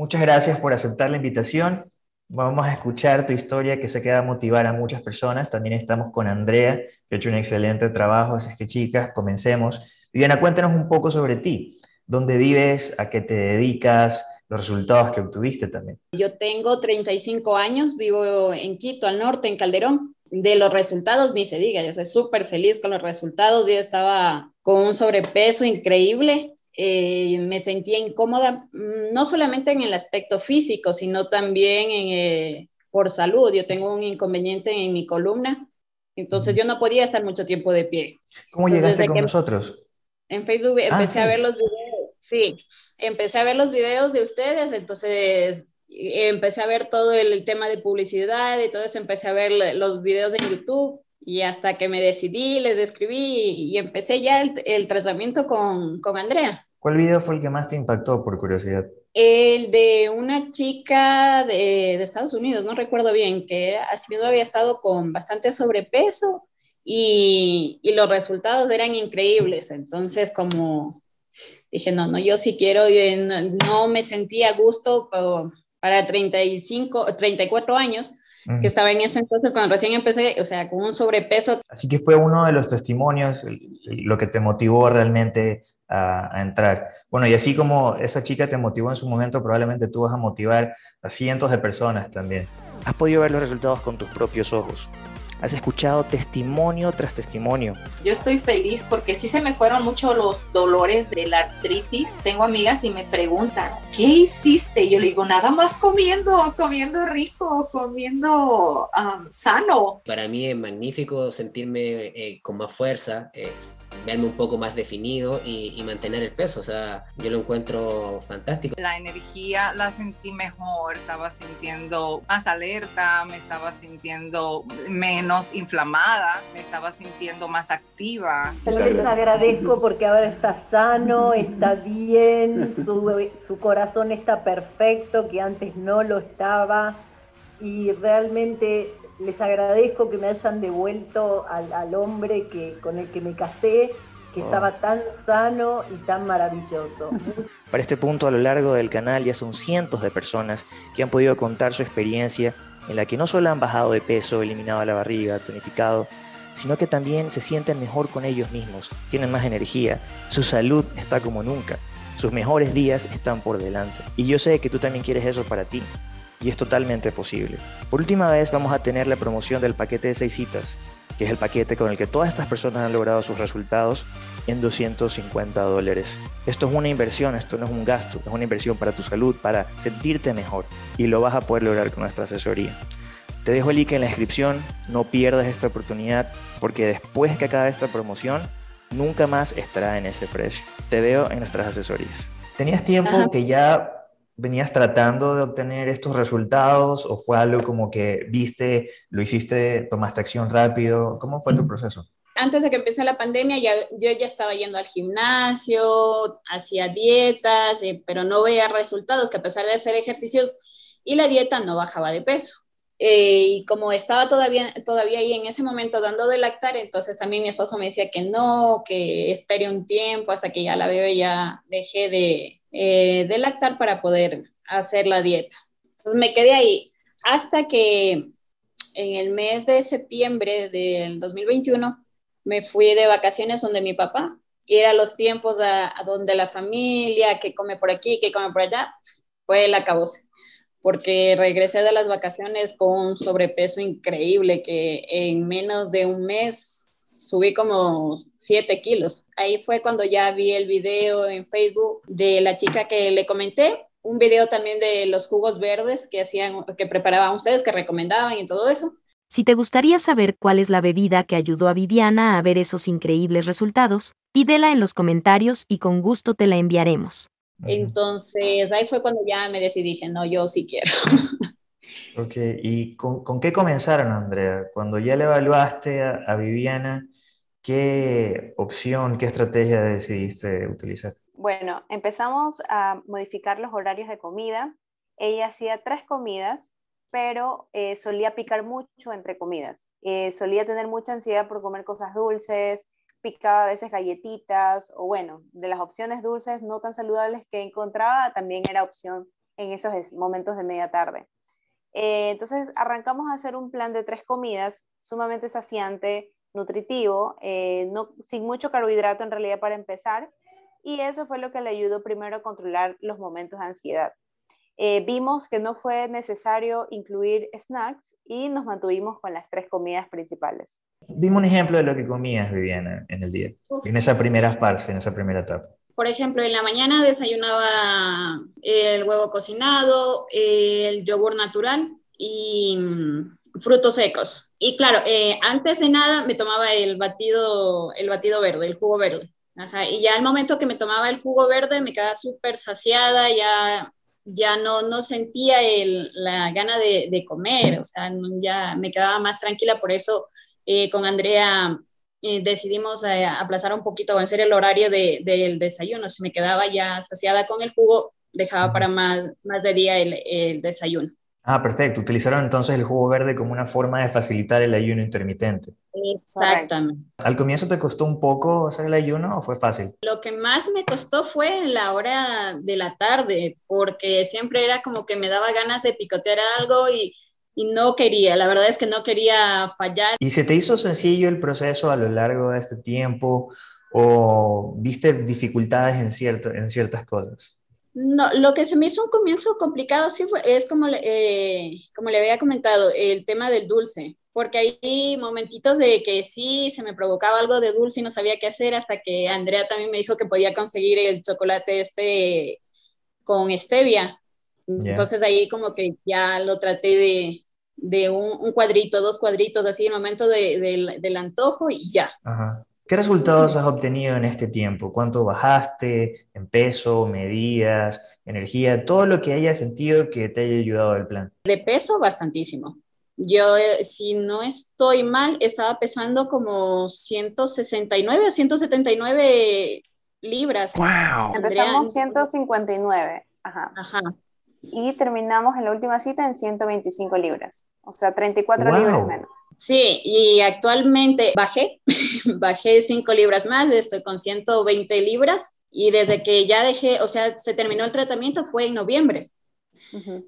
Muchas gracias por aceptar la invitación. Vamos a escuchar tu historia que se queda motivar a muchas personas. También estamos con Andrea, que ha hecho un excelente trabajo. Así que chicas, comencemos. Viviana, cuéntanos un poco sobre ti. ¿Dónde vives? ¿A qué te dedicas? Los resultados que obtuviste también. Yo tengo 35 años, vivo en Quito, al norte, en Calderón. De los resultados ni se diga, yo soy súper feliz con los resultados. Yo estaba con un sobrepeso increíble eh, me sentía incómoda, mm, no solamente en el aspecto físico, sino también eh, por salud. Yo tengo un inconveniente en mi columna, entonces yo no podía estar mucho tiempo de pie. ¿Cómo llegaste con nosotros? En Facebook ah, empecé a ver los videos, sí, empecé a ver los videos de ustedes, entonces empecé a ver todo el tema de publicidad y todo eso, empecé a ver los videos en YouTube y hasta que me decidí, les escribí y, empecé ya el, tratamiento con, con, Andrea. ¿Cuál video fue el que más te impactó por curiosidad? El de una chica de, de Estados Unidos, no recuerdo bien, que así mismo había estado con bastante sobrepeso y, y, los resultados eran increíbles. Entonces, como dije, no, no, yo sí quiero, no, no me sentía a gusto para 35, 34 años que estaba en ese entonces cuando recién empecé, o sea, con un sobrepeso. Así que fue uno de los testimonios lo que te motivó realmente a, a, entrar. Bueno, y así como esa chica te motivó en su momento, probablemente tú vas a motivar a cientos de personas también. Has podido ver los resultados con tus propios ojos. Has escuchado testimonio tras testimonio. Yo estoy feliz porque sí se me fueron mucho los dolores de la artritis. Tengo amigas y me preguntan, ¿qué hiciste? Y yo le digo, nada más comiendo, comiendo rico, comiendo sano. Para mí es magnífico sentirme eh, con más fuerza verme un poco más definido y, mantener el peso. O sea, yo lo encuentro fantástico. La energía la sentí mejor, estaba sintiendo más alerta, me estaba sintiendo menos inflamada, me estaba sintiendo más activa. Les agradezco porque ahora está sano, está bien, su, su corazón está perfecto, que antes no lo estaba. Y realmente les agradezco que me hayan devuelto al, hombre que, con el que me casé, que estaba oh. tan sano y tan maravilloso. Para este punto, a lo largo del canal ya son cientos de personas que han podido contar su experiencia en la que no solo han bajado de peso, eliminado la barriga, tonificado, sino que también se sienten mejor con ellos mismos, tienen más energía, su salud está como nunca, sus mejores días están por delante. Y yo sé que tú también quieres eso para ti y es totalmente posible. Por última vez vamos a tener la promoción del paquete de seis citas, que es el paquete con el que todas estas personas han logrado sus resultados en 250 dólares. Esto es una inversión, esto no es un gasto, es una inversión para tu salud, para sentirte mejor y lo vas a poder lograr con nuestra asesoría. Te dejo el link en la descripción, no pierdas esta oportunidad porque después que acabe esta promoción, nunca más estará en ese precio. Te veo en nuestras asesorías. ¿Tenías tiempo que ya venías tratando de obtener estos resultados o fue algo como que viste, lo hiciste, tomaste acción rápido? ¿Cómo fue tu proceso? Antes de que empezara la pandemia, ya, yo ya estaba yendo al gimnasio, hacía dietas, eh, pero no veía resultados, que a pesar de hacer ejercicios y la dieta no bajaba de peso. Eh, y como estaba todavía, todavía ahí en ese momento dando de lactar, entonces también mi esposo me decía que no, que espere un tiempo hasta que ya la bebé ya dejé de, eh, de lactar para poder hacer la dieta. Entonces me quedé ahí hasta que en el mes de septiembre del 2021 me fui de vacaciones donde mi papá y era los tiempos a, donde la familia, que come por aquí, que come por allá, fue el acabose porque regresé de las vacaciones con un sobrepeso increíble que en menos de un mes subí como 7 kilos. Ahí fue cuando ya vi el video en Facebook de la chica que le comenté, un video también de los jugos verdes que hacían, que preparaban ustedes, que recomendaban y todo eso. Si te gustaría saber cuál es la bebida que ayudó a Viviana a ver esos increíbles resultados, pídela en los comentarios y con gusto te la enviaremos. Entonces ahí fue cuando ya me decidí, dije, no, yo sí quiero. Ok, ¿y con, qué comenzaron, Andrea? Cuando ya le evaluaste a Viviana, ¿Qué opción, qué estrategia decidiste utilizar? Bueno, empezamos a modificar los horarios de comida. Ella hacía tres comidas, pero eh, solía picar mucho entre comidas. Eh, solía tener mucha ansiedad por comer cosas dulces, picaba a veces galletitas o bueno, de las opciones dulces no tan saludables que encontraba, también era opción en esos momentos de media tarde. Eh, entonces arrancamos a hacer un plan de tres comidas sumamente saciante, nutritivo, eh, no, sin mucho carbohidrato en realidad para empezar, y eso fue lo que le ayudó primero a controlar los momentos de ansiedad. Eh, vimos que no fue necesario incluir snacks y nos mantuvimos con las tres comidas principales. Dime un ejemplo de lo que comías, Viviana, en el día, en esa primera fase, en esa primera etapa. Por ejemplo, en la mañana desayunaba el huevo cocinado, el yogur natural y mm, frutos secos. Y claro, eh, antes de nada me tomaba el batido, el batido verde, el jugo verde. y ya al momento que me tomaba el jugo verde me quedaba súper saciada, ya ya no, no sentía la gana de, comer, o sea, ya me quedaba más tranquila, por eso eh, con Andrea eh, decidimos aplazar un poquito, vencer el horario del desayuno, si me quedaba ya saciada con el jugo, dejaba para más, más de día el desayuno. Ah, perfecto. Utilizaron entonces el jugo verde como una forma de facilitar el ayuno intermitente. Exactamente. ¿Al comienzo te costó un poco hacer el ayuno o fue fácil? Lo que más me costó fue la hora de la tarde, porque siempre era como que me daba ganas de picotear algo y, no quería, la verdad es que no quería fallar. ¿Y se te hizo sencillo el proceso a lo largo de este tiempo o viste dificultades en, cierto, en ciertas cosas? No, lo que se me hizo un comienzo complicado sí fue, es como, eh, como le había comentado, el tema del dulce, porque hay momentitos de que sí se me provocaba algo de dulce y no sabía qué hacer hasta que Andrea también me dijo que podía conseguir el chocolate este con stevia. Entonces ahí como que ya lo traté de, un, cuadrito, dos cuadritos, así el momento del antojo y ya. Ajá. ¿Qué resultados has obtenido en este tiempo? ¿Cuánto bajaste en peso, medidas, energía, todo lo que haya sentido que te haya ayudado el plan? De peso, bastantísimo. Yo, eh, si no estoy mal, estaba pesando como 169 o 179 libras. ¡Wow! Empezamos 159. Ajá. Ajá. Y terminamos en la última cita en 125 libras. O sea, 34 libras menos. Sí, y actualmente bajé, bajé 5 libras más, estoy con 120 libras y desde que ya dejé, o sea, se terminó el tratamiento fue en noviembre.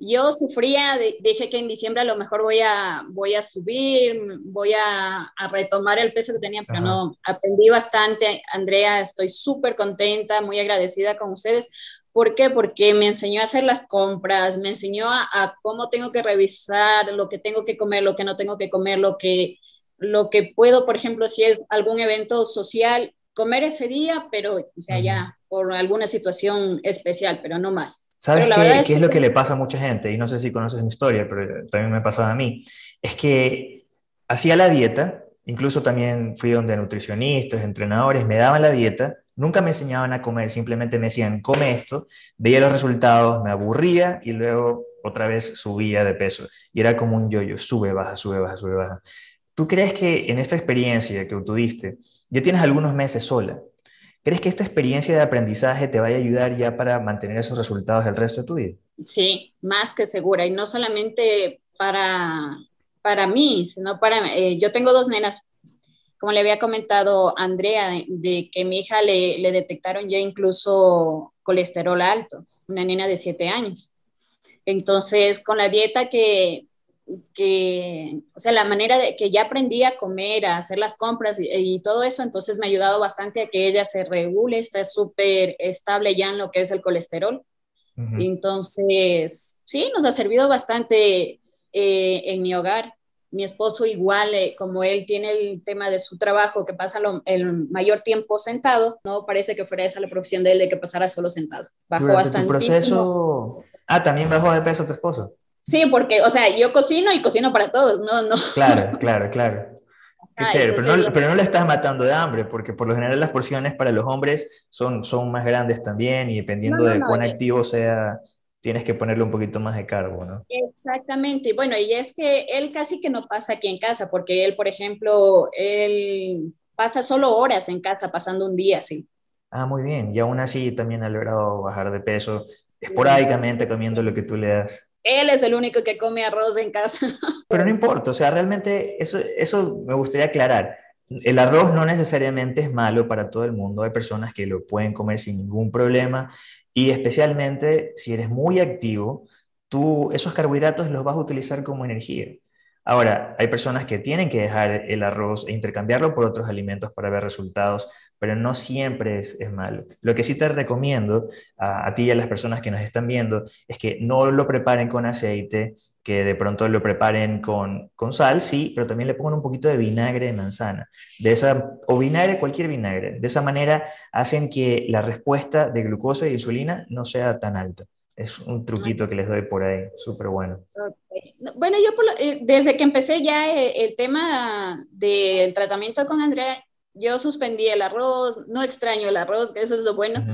Yo sufría, dije que en diciembre a lo mejor voy a, voy a subir, voy a, retomar el peso que tenía, pero no, aprendí bastante. Andrea, estoy súper contenta, muy agradecida con ustedes, ¿Por qué? Porque me enseñó a hacer las compras, me enseñó a, cómo tengo que revisar lo que tengo que comer, lo que no tengo que comer, lo que, lo que puedo, por ejemplo, si es algún evento social, comer ese día, pero, o sea, ya por alguna situación especial, pero no más. ¿Sabes qué, es, es lo que le pasa a mucha gente? Y no sé si conoces mi historia, pero también me pasaba a mí. Es que hacía la dieta, incluso también fui donde nutricionistas, entrenadores, me daban la dieta, Nunca me enseñaban a comer, simplemente me decían, come esto, veía los resultados, me aburría y luego otra vez subía de peso. Y era como un yoyo, sube, baja, sube, baja, sube, baja. ¿Tú crees que en esta experiencia que tuviste, ya tienes algunos meses sola, ¿crees que esta experiencia de aprendizaje te vaya a ayudar ya para mantener esos resultados el resto de tu vida? Sí, más que segura. Y no solamente para, para mí, sino para... Eh, yo tengo dos nenas como le había comentado Andrea, de que mi hija le, le detectaron ya incluso colesterol alto, una nena de 7 años. Entonces, con la dieta que, que, o sea, la manera de que ya aprendí a comer, a hacer las compras y, todo eso, entonces me ha ayudado bastante a que ella se regule, está súper estable ya en lo que es el colesterol. Entonces, sí, nos ha servido bastante eh, en mi hogar mi esposo igual, eh, como él tiene el tema de su trabajo, que pasa el mayor tiempo sentado, no parece que fuera esa la profesión de él de que pasara solo sentado. Bajó bastante. proceso... Ah, también bajó de peso tu esposo. Sí, porque, o sea, yo cocino y cocino para todos, no, no. Claro, claro, claro. Qué chévere, pero no, pero no, le estás matando de hambre, porque por lo general las porciones para los hombres son, son más grandes también y dependiendo de cuán activo sea tienes que ponerle un poquito más de cargo, ¿no? Exactamente. Bueno, y es que él casi que no pasa aquí en casa, porque él, por ejemplo, él pasa solo horas en casa, pasando un día, sí. Ah, muy bien. Y aún así también ha logrado bajar de peso, esporádicamente comiendo lo que tú le das. Él es el único que come arroz en casa. Pero no importa, o sea, realmente eso, eso me gustaría aclarar. El arroz no necesariamente es malo para todo el mundo. Hay personas que lo pueden comer sin ningún problema y especialmente si eres muy activo, tú esos carbohidratos los vas a utilizar como energía. Ahora, hay personas que tienen que dejar el arroz e intercambiarlo por otros alimentos para ver resultados, pero no siempre es, malo. Lo que sí te recomiendo a, ti y a las personas que nos están viendo es que no lo preparen con aceite, que de pronto lo preparen con, con sal, sí, pero también le pongan un poquito de vinagre de manzana, de esa, o vinagre, cualquier vinagre. De esa manera hacen que la respuesta de glucosa y insulina no sea tan alta. Es un truquito que les doy por ahí, súper bueno. Bueno, yo eh, desde que empecé ya eh, el tema del tratamiento con Andrea, yo suspendí el arroz, no extraño el arroz, que eso es lo bueno.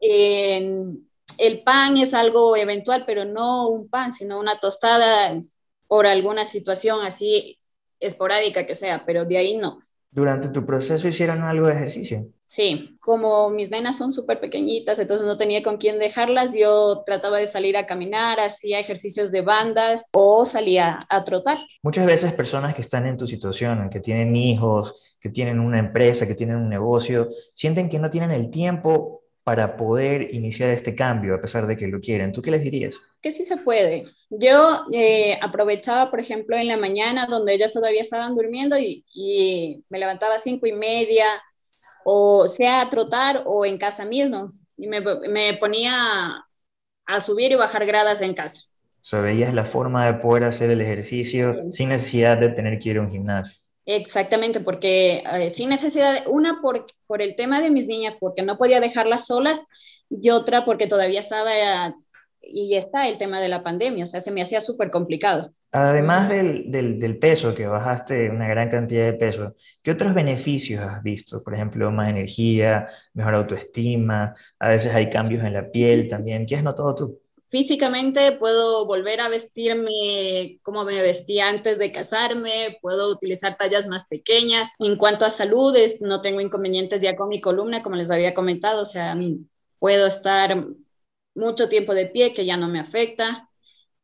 el pan es algo eventual, pero no un pan, sino una tostada por alguna situación así esporádica que sea, pero de ahí no durante tu proceso hicieron algo de ejercicio. Sí, como mis venas son súper pequeñitas, entonces no tenía con quién dejarlas, yo trataba de salir a caminar, hacía ejercicios de bandas o salía a trotar. Muchas veces personas que están en tu situación, que tienen hijos, que tienen una empresa, que tienen un negocio, sienten que no tienen el tiempo para poder iniciar este cambio a pesar de que lo quieren. ¿Tú qué les dirías? Que sí se puede. Yo eh, aprovechaba, por ejemplo, en la mañana donde ellas todavía estaban durmiendo y, me levantaba a cinco y media, o sea a trotar o en casa mismo, y me, ponía a subir y bajar gradas en casa. O sea, veías la forma de poder hacer el ejercicio sin necesidad de tener que ir a un gimnasio. Exactamente, porque eh, sin necesidad, una por, por, el tema de mis niñas, porque no podía dejarlas solas, y otra porque todavía estaba, y está el tema de la pandemia, o sea, se me hacía súper complicado. Además del, del, del, peso, que bajaste una gran cantidad de peso, ¿qué otros beneficios has visto? Por ejemplo, más energía, mejor autoestima, a veces hay cambios en la piel también. ¿Qué has notado tú? físicamente puedo volver a vestirme como me vestía antes de casarme, puedo utilizar tallas más pequeñas. En cuanto a salud, no tengo inconvenientes ya con mi columna, como les había comentado, o sea, puedo estar mucho tiempo de pie, que ya no me afecta.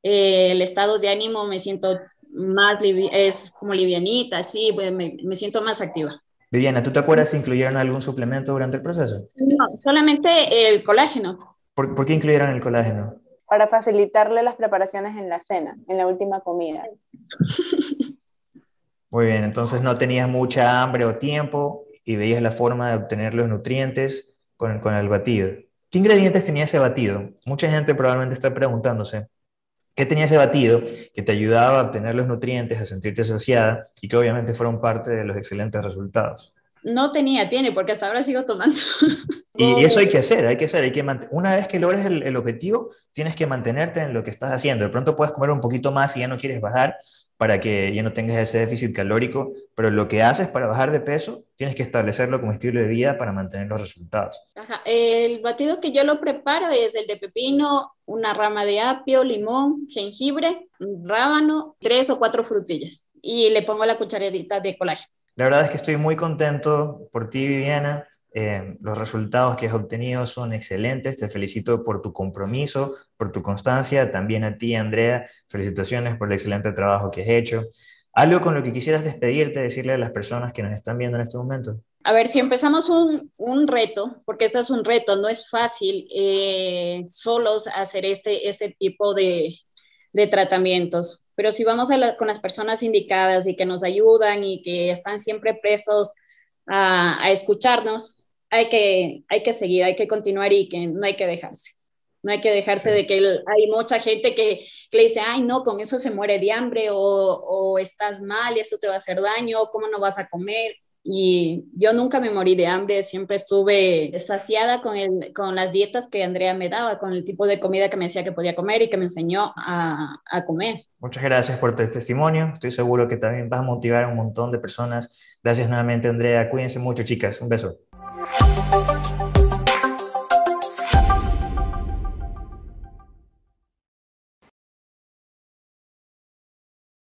Eh, el estado de ánimo me siento más, es como livianita, sí, pues me, me siento más activa. Viviana, ¿tú te acuerdas si incluyeron algún suplemento durante el proceso? No, solamente el colágeno. ¿Por, ¿por qué incluyeron el colágeno? para facilitarle las preparaciones en la cena, en la última comida. Muy bien, entonces no tenías mucha hambre o tiempo y veías la forma de obtener los nutrientes con, con el batido. ¿Qué ingredientes tenía ese batido? Mucha gente probablemente está preguntándose. ¿Qué tenía ese batido que te ayudaba a obtener los nutrientes, a sentirte saciada y que obviamente fueron parte de los excelentes resultados? No tenía, tiene, porque hasta ahora sigo tomando. Y, eso hay que hacer, hay que hacer, hay que una vez que logres el, el, objetivo, tienes que mantenerte en lo que estás haciendo. De pronto puedes comer un poquito más y ya no quieres bajar para que ya no tengas ese déficit calórico, pero lo que haces para bajar de peso, tienes que establecerlo como estilo de vida para mantener los resultados. Ajá. El batido que yo lo preparo es el de pepino, una rama de apio, limón, jengibre, rábano, tres o cuatro frutillas y le pongo la cucharadita de colágeno. La verdad es que estoy muy contento por ti, Viviana. Eh, los resultados que has obtenido son excelentes. Te felicito por tu compromiso, por tu constancia. También a ti, Andrea, felicitaciones por el excelente trabajo que has hecho. ¿Algo con lo que quisieras despedirte, decirle a las personas que nos están viendo en este momento? A ver, si empezamos un, un reto, porque este es un reto, no es fácil eh, solos hacer este, este tipo de, de tratamientos. Pero si vamos con las personas indicadas y que nos ayudan y que están siempre prestos a, escucharnos, hay que, hay que seguir, hay que continuar y que no hay que dejarse. No hay que dejarse de que hay mucha gente que, le dice, ay, no, con eso se muere de hambre o, o estás mal y eso te va a hacer daño, ¿cómo no vas a comer? y yo nunca me morí de hambre, siempre estuve saciada con, el, con las dietas que Andrea me daba, con el tipo de comida que me decía que podía comer y que me enseñó a, a comer. Muchas gracias por tu testimonio, estoy seguro que también vas a motivar a un montón de personas. Gracias nuevamente Andrea, cuídense mucho chicas, un beso.